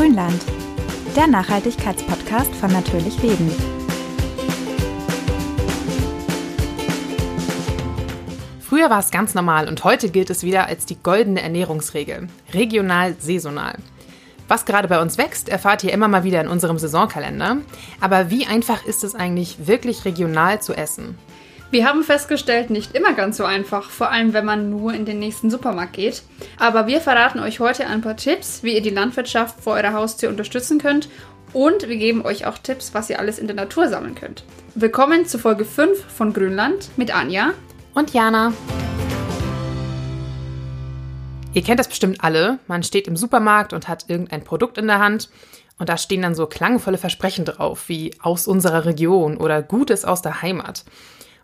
Grünland, der Nachhaltigkeitspodcast von Natürlich Leben. Früher war es ganz normal und heute gilt es wieder als die goldene Ernährungsregel. Regional, saisonal. Was gerade bei uns wächst, erfahrt ihr immer mal wieder in unserem Saisonkalender. Aber wie einfach ist es eigentlich, wirklich regional zu essen? Wir haben festgestellt, nicht immer ganz so einfach, vor allem wenn man nur in den nächsten Supermarkt geht. Aber wir verraten euch heute ein paar Tipps, wie ihr die Landwirtschaft vor eurer Haustür unterstützen könnt und wir geben euch auch Tipps, was ihr alles in der Natur sammeln könnt. Willkommen zu Folge 5 von Grünland mit Anja und Jana. Ihr kennt das bestimmt alle. Man steht im Supermarkt und hat irgendein Produkt in der Hand und da stehen dann so klangvolle Versprechen drauf, wie aus unserer Region oder Gutes aus der Heimat.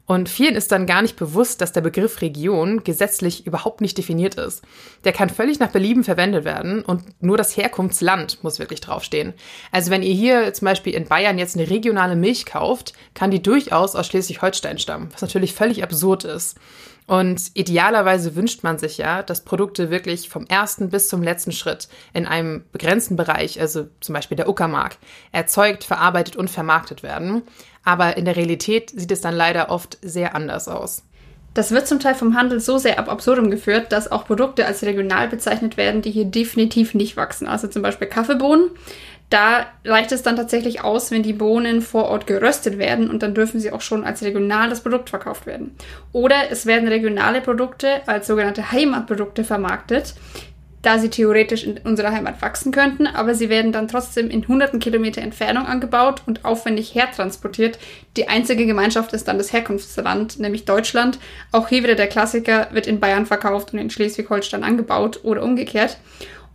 Und vielen ist dann gar nicht bewusst, dass der Begriff Region gesetzlich überhaupt nicht definiert ist. Der kann völlig nach Belieben verwendet werden und nur das Herkunftsland muss wirklich draufstehen. Also wenn ihr hier zum Beispiel in Bayern jetzt eine regionale Milch kauft, kann die durchaus aus Schleswig-Holstein stammen, was natürlich völlig absurd ist. Und idealerweise wünscht man sich ja, dass Produkte wirklich vom ersten bis zum letzten Schritt in einem begrenzten Bereich, also zum Beispiel der Uckermark, erzeugt, verarbeitet und vermarktet werden. Aber in der Realität sieht es dann leider oft sehr anders aus. Das wird zum Teil vom Handel so sehr ab absurdum geführt, dass auch Produkte als regional bezeichnet werden, die hier definitiv nicht wachsen. Also zum Beispiel Kaffeebohnen. Da reicht es dann tatsächlich aus, wenn die Bohnen vor Ort geröstet werden und dann dürfen sie auch schon als regionales Produkt verkauft werden. Oder es werden regionale Produkte als sogenannte Heimatprodukte vermarktet, da sie theoretisch in unserer Heimat wachsen könnten, aber sie werden dann trotzdem in hunderten Kilometer Entfernung angebaut und aufwendig hertransportiert. Die einzige Gemeinschaft ist dann das Herkunftsland, nämlich Deutschland. Auch hier wieder der Klassiker, wird in Bayern verkauft und in Schleswig-Holstein angebaut oder umgekehrt.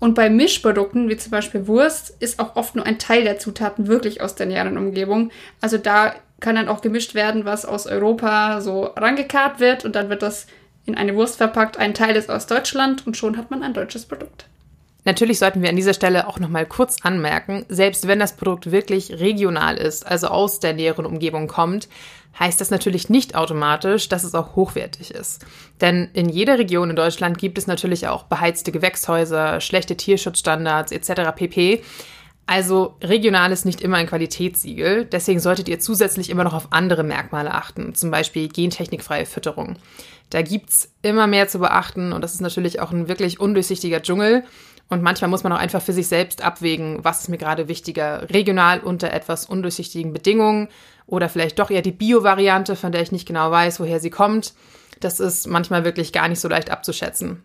Und bei Mischprodukten, wie zum Beispiel Wurst, ist auch oft nur ein Teil der Zutaten wirklich aus der näheren Umgebung. Also da kann dann auch gemischt werden, was aus Europa so rangekarrt wird und dann wird das in eine Wurst verpackt. Ein Teil ist aus Deutschland und schon hat man ein deutsches Produkt. Natürlich sollten wir an dieser Stelle auch noch mal kurz anmerken, selbst wenn das Produkt wirklich regional ist, also aus der näheren Umgebung kommt, heißt das natürlich nicht automatisch, dass es auch hochwertig ist. Denn in jeder Region in Deutschland gibt es natürlich auch beheizte Gewächshäuser, schlechte Tierschutzstandards etc. pp. Also regional ist nicht immer ein Qualitätssiegel, deswegen solltet ihr zusätzlich immer noch auf andere Merkmale achten, zum Beispiel gentechnikfreie Fütterung. Da gibt's immer mehr zu beachten und das ist natürlich auch ein wirklich undurchsichtiger Dschungel. Und manchmal muss man auch einfach für sich selbst abwägen, was ist mir gerade wichtiger, regional unter etwas undurchsichtigen Bedingungen oder vielleicht doch eher die Bio-Variante, von der ich nicht genau weiß, woher sie kommt. Das ist manchmal wirklich gar nicht so leicht abzuschätzen.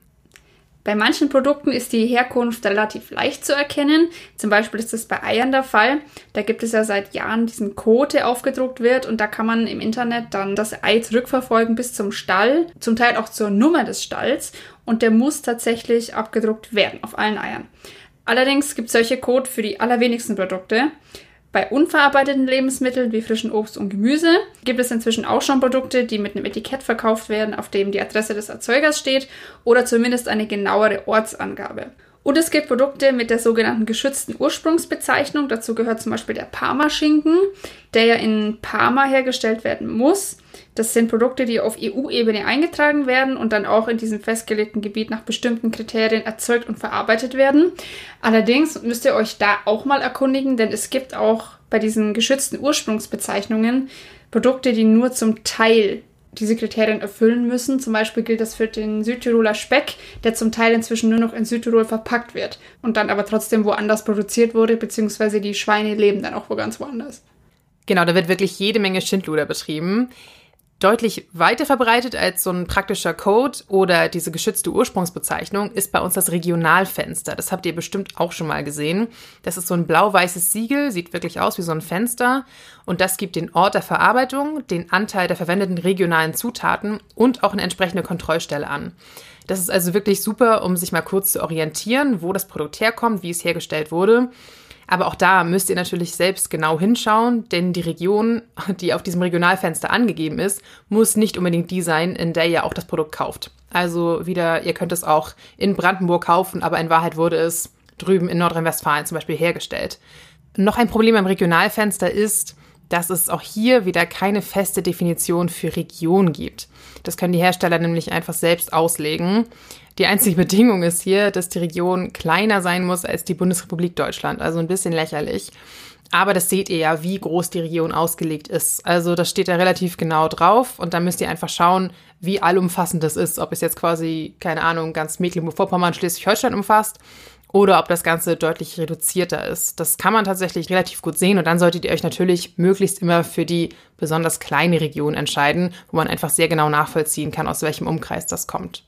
Bei manchen Produkten ist die Herkunft relativ leicht zu erkennen. Zum Beispiel ist das bei Eiern der Fall. Da gibt es ja seit Jahren diesen Code, der aufgedruckt wird und da kann man im Internet dann das Ei zurückverfolgen bis zum Stall, zum Teil auch zur Nummer des Stalls und der muss tatsächlich abgedruckt werden auf allen Eiern. Allerdings gibt es solche Code für die allerwenigsten Produkte. Bei unverarbeiteten Lebensmitteln wie frischen Obst und Gemüse gibt es inzwischen auch schon Produkte, die mit einem Etikett verkauft werden, auf dem die Adresse des Erzeugers steht oder zumindest eine genauere Ortsangabe. Und es gibt Produkte mit der sogenannten geschützten Ursprungsbezeichnung. Dazu gehört zum Beispiel der Parma-Schinken, der ja in Parma hergestellt werden muss. Das sind Produkte, die auf EU-Ebene eingetragen werden und dann auch in diesem festgelegten Gebiet nach bestimmten Kriterien erzeugt und verarbeitet werden. Allerdings müsst ihr euch da auch mal erkundigen, denn es gibt auch bei diesen geschützten Ursprungsbezeichnungen Produkte, die nur zum Teil diese Kriterien erfüllen müssen. Zum Beispiel gilt das für den Südtiroler Speck, der zum Teil inzwischen nur noch in Südtirol verpackt wird und dann aber trotzdem woanders produziert wurde, beziehungsweise die Schweine leben dann auch wo ganz woanders. Genau, da wird wirklich jede Menge Schindluder betrieben deutlich weiter verbreitet als so ein praktischer Code oder diese geschützte Ursprungsbezeichnung ist bei uns das Regionalfenster. Das habt ihr bestimmt auch schon mal gesehen. Das ist so ein blau-weißes Siegel, sieht wirklich aus wie so ein Fenster und das gibt den Ort der Verarbeitung, den Anteil der verwendeten regionalen Zutaten und auch eine entsprechende Kontrollstelle an. Das ist also wirklich super, um sich mal kurz zu orientieren, wo das Produkt herkommt, wie es hergestellt wurde aber auch da müsst ihr natürlich selbst genau hinschauen, denn die Region, die auf diesem Regionalfenster angegeben ist, muss nicht unbedingt die sein, in der ihr auch das Produkt kauft. Also wieder, ihr könnt es auch in Brandenburg kaufen, aber in Wahrheit wurde es drüben in Nordrhein-Westfalen zum Beispiel hergestellt. Noch ein Problem beim Regionalfenster ist, dass es auch hier wieder keine feste Definition für Region gibt. Das können die Hersteller nämlich einfach selbst auslegen. Die einzige Bedingung ist hier, dass die Region kleiner sein muss als die Bundesrepublik Deutschland. Also ein bisschen lächerlich. Aber das seht ihr ja, wie groß die Region ausgelegt ist. Also das steht da relativ genau drauf und da müsst ihr einfach schauen, wie allumfassend das ist. Ob es jetzt quasi, keine Ahnung, ganz Mecklenburg-Vorpommern, Schleswig-Holstein umfasst oder ob das Ganze deutlich reduzierter ist. Das kann man tatsächlich relativ gut sehen und dann solltet ihr euch natürlich möglichst immer für die besonders kleine Region entscheiden, wo man einfach sehr genau nachvollziehen kann, aus welchem Umkreis das kommt.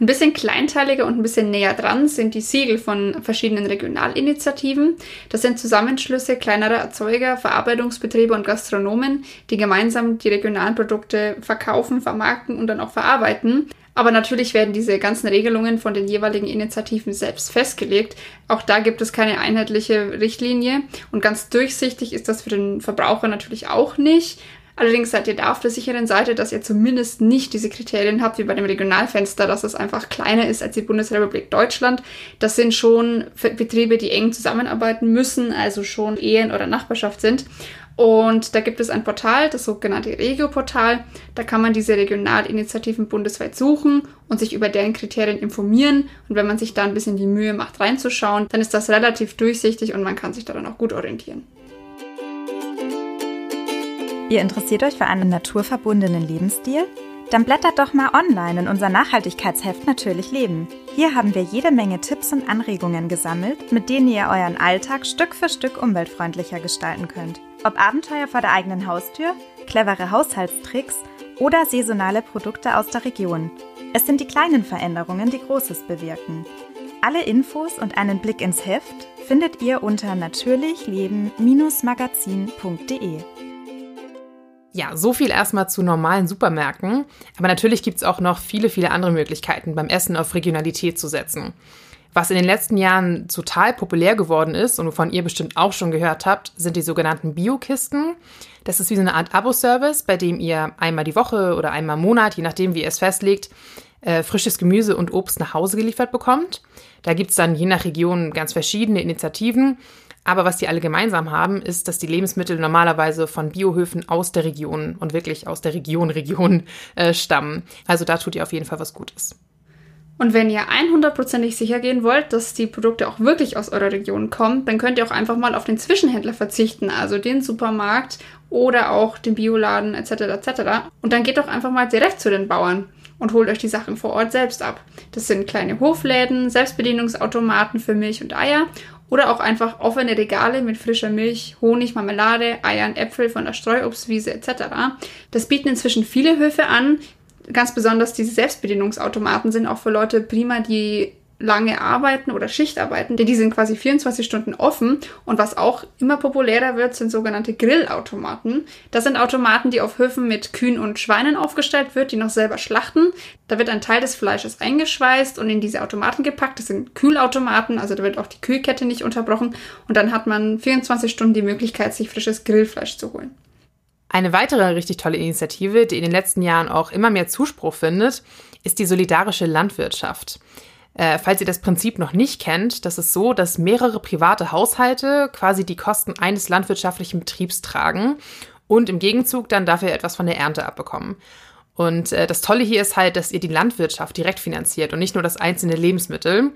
Ein bisschen kleinteiliger und ein bisschen näher dran sind die Siegel von verschiedenen Regionalinitiativen. Das sind Zusammenschlüsse kleinerer Erzeuger, Verarbeitungsbetriebe und Gastronomen, die gemeinsam die regionalen Produkte verkaufen, vermarkten und dann auch verarbeiten. Aber natürlich werden diese ganzen Regelungen von den jeweiligen Initiativen selbst festgelegt. Auch da gibt es keine einheitliche Richtlinie und ganz durchsichtig ist das für den Verbraucher natürlich auch nicht. Allerdings seid ihr da auf der sicheren Seite, dass ihr zumindest nicht diese Kriterien habt wie bei dem Regionalfenster, dass es einfach kleiner ist als die Bundesrepublik Deutschland. Das sind schon Betriebe, die eng zusammenarbeiten müssen, also schon Ehen oder Nachbarschaft sind. Und da gibt es ein Portal, das sogenannte Regio-Portal. Da kann man diese Regionalinitiativen bundesweit suchen und sich über deren Kriterien informieren. Und wenn man sich da ein bisschen die Mühe macht, reinzuschauen, dann ist das relativ durchsichtig und man kann sich daran auch gut orientieren. Ihr interessiert euch für einen naturverbundenen Lebensstil? Dann blättert doch mal online in unser Nachhaltigkeitsheft Natürlich Leben. Hier haben wir jede Menge Tipps und Anregungen gesammelt, mit denen ihr euren Alltag Stück für Stück umweltfreundlicher gestalten könnt. Ob Abenteuer vor der eigenen Haustür, clevere Haushaltstricks oder saisonale Produkte aus der Region. Es sind die kleinen Veränderungen, die Großes bewirken. Alle Infos und einen Blick ins Heft findet ihr unter natürlichleben-magazin.de. Ja, so viel erstmal zu normalen Supermärkten. Aber natürlich gibt es auch noch viele, viele andere Möglichkeiten, beim Essen auf Regionalität zu setzen. Was in den letzten Jahren total populär geworden ist und wovon ihr bestimmt auch schon gehört habt, sind die sogenannten Biokisten. Das ist wie so eine Art Abo-Service, bei dem ihr einmal die Woche oder einmal im Monat, je nachdem wie ihr es festlegt, äh, frisches Gemüse und Obst nach Hause geliefert bekommt. Da gibt es dann je nach Region ganz verschiedene Initiativen. Aber was die alle gemeinsam haben, ist, dass die Lebensmittel normalerweise von Biohöfen aus der Region und wirklich aus der Region Region äh, stammen. Also da tut ihr auf jeden Fall was Gutes. Und wenn ihr 100%ig sicher gehen wollt, dass die Produkte auch wirklich aus eurer Region kommen, dann könnt ihr auch einfach mal auf den Zwischenhändler verzichten, also den Supermarkt oder auch den Bioladen etc. etc. Und dann geht doch einfach mal direkt zu den Bauern und holt euch die Sachen vor Ort selbst ab. Das sind kleine Hofläden, Selbstbedienungsautomaten für Milch und Eier oder auch einfach offene Regale mit frischer Milch, Honig, Marmelade, Eiern, Äpfel von der Streuobstwiese etc. Das bieten inzwischen viele Höfe an, ganz besonders diese Selbstbedienungsautomaten sind auch für Leute prima, die lange arbeiten oder Schicht arbeiten, denn die sind quasi 24 Stunden offen. Und was auch immer populärer wird, sind sogenannte Grillautomaten. Das sind Automaten, die auf Höfen mit Kühen und Schweinen aufgestellt wird, die noch selber schlachten. Da wird ein Teil des Fleisches eingeschweißt und in diese Automaten gepackt. Das sind Kühlautomaten, also da wird auch die Kühlkette nicht unterbrochen. Und dann hat man 24 Stunden die Möglichkeit, sich frisches Grillfleisch zu holen. Eine weitere richtig tolle Initiative, die in den letzten Jahren auch immer mehr Zuspruch findet, ist die solidarische Landwirtschaft. Äh, falls ihr das Prinzip noch nicht kennt, das ist so, dass mehrere private Haushalte quasi die Kosten eines landwirtschaftlichen Betriebs tragen und im Gegenzug dann dafür etwas von der Ernte abbekommen. Und äh, das Tolle hier ist halt, dass ihr die Landwirtschaft direkt finanziert und nicht nur das einzelne Lebensmittel.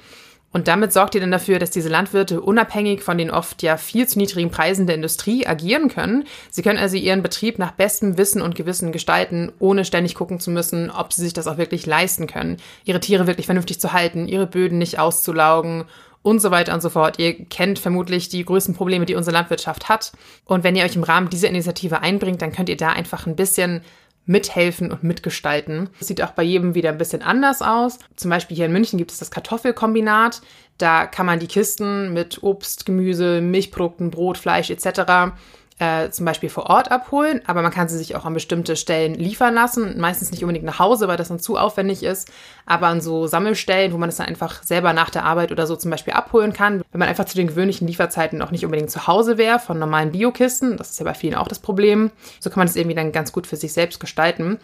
Und damit sorgt ihr dann dafür, dass diese Landwirte unabhängig von den oft ja viel zu niedrigen Preisen der Industrie agieren können. Sie können also ihren Betrieb nach bestem Wissen und Gewissen gestalten, ohne ständig gucken zu müssen, ob sie sich das auch wirklich leisten können, ihre Tiere wirklich vernünftig zu halten, ihre Böden nicht auszulaugen und so weiter und so fort. Ihr kennt vermutlich die größten Probleme, die unsere Landwirtschaft hat. Und wenn ihr euch im Rahmen dieser Initiative einbringt, dann könnt ihr da einfach ein bisschen mithelfen und mitgestalten. Das sieht auch bei jedem wieder ein bisschen anders aus. Zum Beispiel hier in München gibt es das Kartoffelkombinat. Da kann man die Kisten mit Obst, Gemüse, Milchprodukten, Brot, Fleisch etc äh, zum Beispiel vor Ort abholen, aber man kann sie sich auch an bestimmte Stellen liefern lassen. Meistens nicht unbedingt nach Hause, weil das dann zu aufwendig ist, aber an so Sammelstellen, wo man es dann einfach selber nach der Arbeit oder so zum Beispiel abholen kann. Wenn man einfach zu den gewöhnlichen Lieferzeiten noch nicht unbedingt zu Hause wäre, von normalen Biokisten, das ist ja bei vielen auch das Problem, so kann man das irgendwie dann ganz gut für sich selbst gestalten.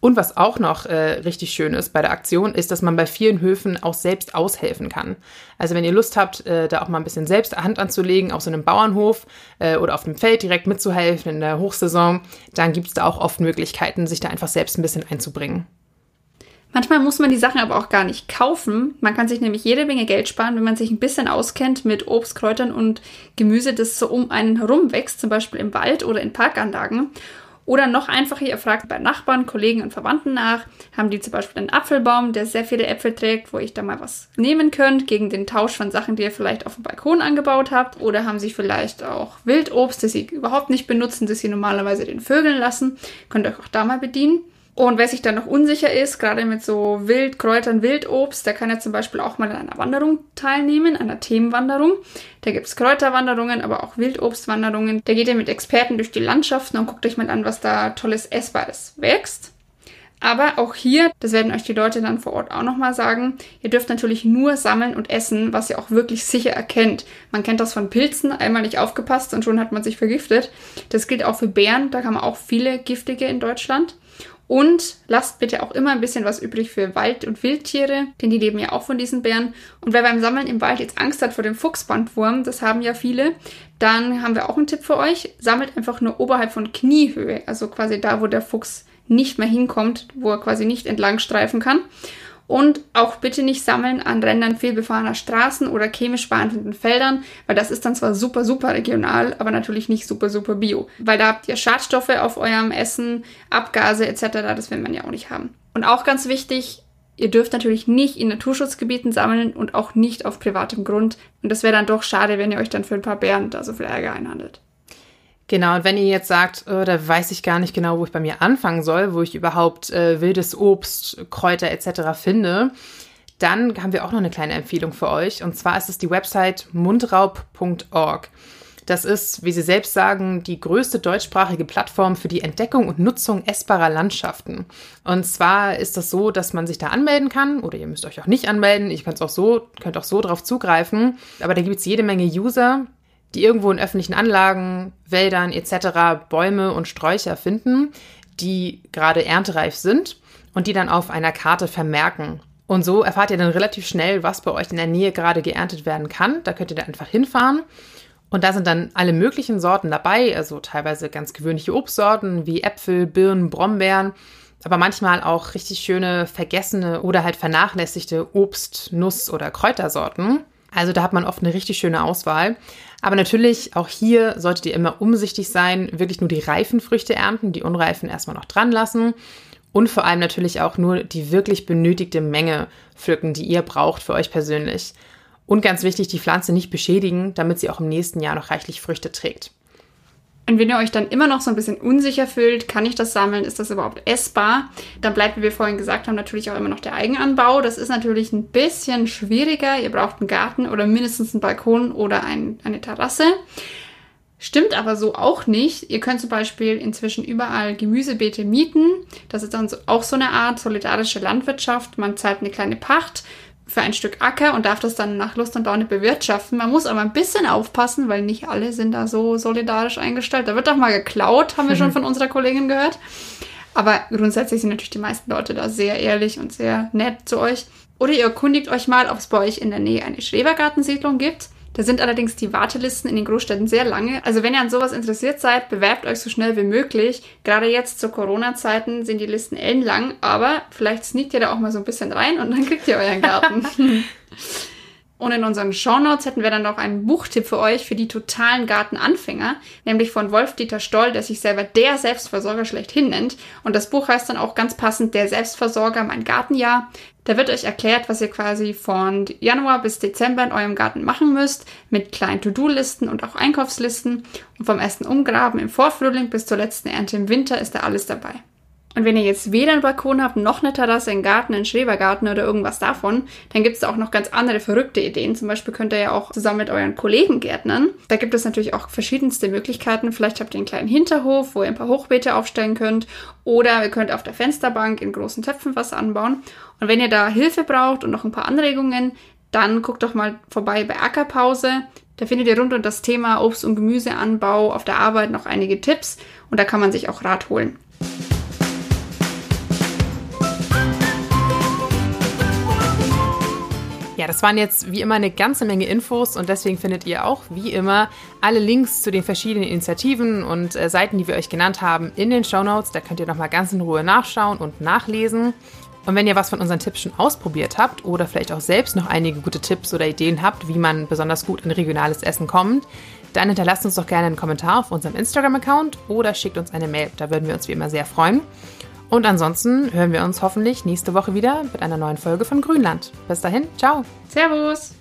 Und was auch noch äh, richtig schön ist bei der Aktion, ist, dass man bei vielen Höfen auch selbst aushelfen kann. Also wenn ihr Lust habt, äh, da auch mal ein bisschen selbst Hand anzulegen, auf so einem Bauernhof äh, oder auf dem Feld direkt mitzuhelfen in der Hochsaison, dann gibt es da auch oft Möglichkeiten, sich da einfach selbst ein bisschen einzubringen. Manchmal muss man die Sachen aber auch gar nicht kaufen. Man kann sich nämlich jede Menge Geld sparen, wenn man sich ein bisschen auskennt mit Obst, Kräutern und Gemüse, das so um einen herum wächst, zum Beispiel im Wald oder in Parkanlagen. Oder noch einfacher, ihr fragt bei Nachbarn, Kollegen und Verwandten nach. Haben die zum Beispiel einen Apfelbaum, der sehr viele Äpfel trägt, wo ich da mal was nehmen könnt, gegen den Tausch von Sachen, die ihr vielleicht auf dem Balkon angebaut habt. Oder haben sie vielleicht auch Wildobst, das sie überhaupt nicht benutzen, das sie normalerweise den Vögeln lassen. Könnt ihr euch auch da mal bedienen. Und wer sich dann noch unsicher ist, gerade mit so Wildkräutern, Wildobst, der kann ja zum Beispiel auch mal an einer Wanderung teilnehmen, einer Themenwanderung. Da gibt's Kräuterwanderungen, aber auch Wildobstwanderungen. Da geht ihr mit Experten durch die Landschaften und guckt euch mal an, was da tolles Essbares wächst. Aber auch hier, das werden euch die Leute dann vor Ort auch nochmal sagen, ihr dürft natürlich nur sammeln und essen, was ihr auch wirklich sicher erkennt. Man kennt das von Pilzen, einmal nicht aufgepasst und schon hat man sich vergiftet. Das gilt auch für Bären, da haben wir auch viele giftige in Deutschland. Und lasst bitte auch immer ein bisschen was übrig für Wald- und Wildtiere, denn die leben ja auch von diesen Bären. Und wer beim Sammeln im Wald jetzt Angst hat vor dem Fuchsbandwurm, das haben ja viele, dann haben wir auch einen Tipp für euch. Sammelt einfach nur oberhalb von Kniehöhe, also quasi da, wo der Fuchs nicht mehr hinkommt, wo er quasi nicht entlang streifen kann. Und auch bitte nicht sammeln an Rändern fehlbefahrener Straßen oder chemisch behandelten Feldern, weil das ist dann zwar super, super regional, aber natürlich nicht super, super bio. Weil da habt ihr Schadstoffe auf eurem Essen, Abgase etc., das will man ja auch nicht haben. Und auch ganz wichtig, ihr dürft natürlich nicht in Naturschutzgebieten sammeln und auch nicht auf privatem Grund. Und das wäre dann doch schade, wenn ihr euch dann für ein paar Bären da so viel Ärger einhandelt. Genau, und wenn ihr jetzt sagt, oh, da weiß ich gar nicht genau, wo ich bei mir anfangen soll, wo ich überhaupt äh, wildes Obst, Kräuter etc. finde, dann haben wir auch noch eine kleine Empfehlung für euch. Und zwar ist es die Website mundraub.org. Das ist, wie Sie selbst sagen, die größte deutschsprachige Plattform für die Entdeckung und Nutzung essbarer Landschaften. Und zwar ist das so, dass man sich da anmelden kann, oder ihr müsst euch auch nicht anmelden, ich könnt auch so, könnt auch so drauf zugreifen. Aber da gibt es jede Menge User, die irgendwo in öffentlichen Anlagen, Wäldern etc. Bäume und Sträucher finden, die gerade erntereif sind und die dann auf einer Karte vermerken. Und so erfahrt ihr dann relativ schnell, was bei euch in der Nähe gerade geerntet werden kann. Da könnt ihr da einfach hinfahren. Und da sind dann alle möglichen Sorten dabei, also teilweise ganz gewöhnliche Obstsorten wie Äpfel, Birnen, Brombeeren, aber manchmal auch richtig schöne vergessene oder halt vernachlässigte Obst-, Nuss- oder Kräutersorten. Also da hat man oft eine richtig schöne Auswahl. Aber natürlich, auch hier solltet ihr immer umsichtig sein, wirklich nur die reifen Früchte ernten, die unreifen erstmal noch dran lassen. Und vor allem natürlich auch nur die wirklich benötigte Menge pflücken, die ihr braucht für euch persönlich. Und ganz wichtig, die Pflanze nicht beschädigen, damit sie auch im nächsten Jahr noch reichlich Früchte trägt. Und wenn ihr euch dann immer noch so ein bisschen unsicher fühlt, kann ich das sammeln, ist das überhaupt essbar, dann bleibt, wie wir vorhin gesagt haben, natürlich auch immer noch der Eigenanbau. Das ist natürlich ein bisschen schwieriger. Ihr braucht einen Garten oder mindestens einen Balkon oder ein, eine Terrasse. Stimmt aber so auch nicht. Ihr könnt zum Beispiel inzwischen überall Gemüsebeete mieten. Das ist dann auch so eine Art solidarische Landwirtschaft. Man zahlt eine kleine Pacht für ein Stück Acker und darf das dann nach Lust und Laune bewirtschaften. Man muss aber ein bisschen aufpassen, weil nicht alle sind da so solidarisch eingestellt. Da wird doch mal geklaut, haben wir schon von unserer Kollegin gehört. Aber grundsätzlich sind natürlich die meisten Leute da sehr ehrlich und sehr nett zu euch. Oder ihr erkundigt euch mal, ob es bei euch in der Nähe eine Schrebergartensiedlung gibt. Da sind allerdings die Wartelisten in den Großstädten sehr lange. Also wenn ihr an sowas interessiert seid, bewerbt euch so schnell wie möglich. Gerade jetzt zu Corona-Zeiten sind die Listen ellenlang, aber vielleicht sneakt ihr da auch mal so ein bisschen rein und dann kriegt ihr euren Garten. Und in unseren Shownotes hätten wir dann noch einen Buchtipp für euch für die totalen Gartenanfänger, nämlich von Wolf-Dieter Stoll, der sich selber der Selbstversorger schlechthin nennt. Und das Buch heißt dann auch ganz passend Der Selbstversorger, mein Gartenjahr. Da wird euch erklärt, was ihr quasi von Januar bis Dezember in eurem Garten machen müsst, mit kleinen To-Do-Listen und auch Einkaufslisten. Und vom ersten Umgraben im Vorfrühling bis zur letzten Ernte im Winter ist da alles dabei. Und wenn ihr jetzt weder einen Balkon habt, noch eine Terrasse, einen Garten, einen Schrebergarten oder irgendwas davon, dann gibt es auch noch ganz andere verrückte Ideen. Zum Beispiel könnt ihr ja auch zusammen mit euren Kollegen gärtnern. Da gibt es natürlich auch verschiedenste Möglichkeiten. Vielleicht habt ihr einen kleinen Hinterhof, wo ihr ein paar Hochbeete aufstellen könnt. Oder ihr könnt auf der Fensterbank in großen Töpfen was anbauen. Und wenn ihr da Hilfe braucht und noch ein paar Anregungen, dann guckt doch mal vorbei bei Ackerpause. Da findet ihr rund um das Thema Obst- und Gemüseanbau auf der Arbeit noch einige Tipps und da kann man sich auch Rat holen. Das waren jetzt wie immer eine ganze Menge Infos und deswegen findet ihr auch wie immer alle Links zu den verschiedenen Initiativen und äh, Seiten, die wir euch genannt haben, in den Show Notes. Da könnt ihr nochmal ganz in Ruhe nachschauen und nachlesen. Und wenn ihr was von unseren Tipps schon ausprobiert habt oder vielleicht auch selbst noch einige gute Tipps oder Ideen habt, wie man besonders gut in regionales Essen kommt, dann hinterlasst uns doch gerne einen Kommentar auf unserem Instagram-Account oder schickt uns eine Mail. Da würden wir uns wie immer sehr freuen. Und ansonsten hören wir uns hoffentlich nächste Woche wieder mit einer neuen Folge von Grünland. Bis dahin, ciao. Servus.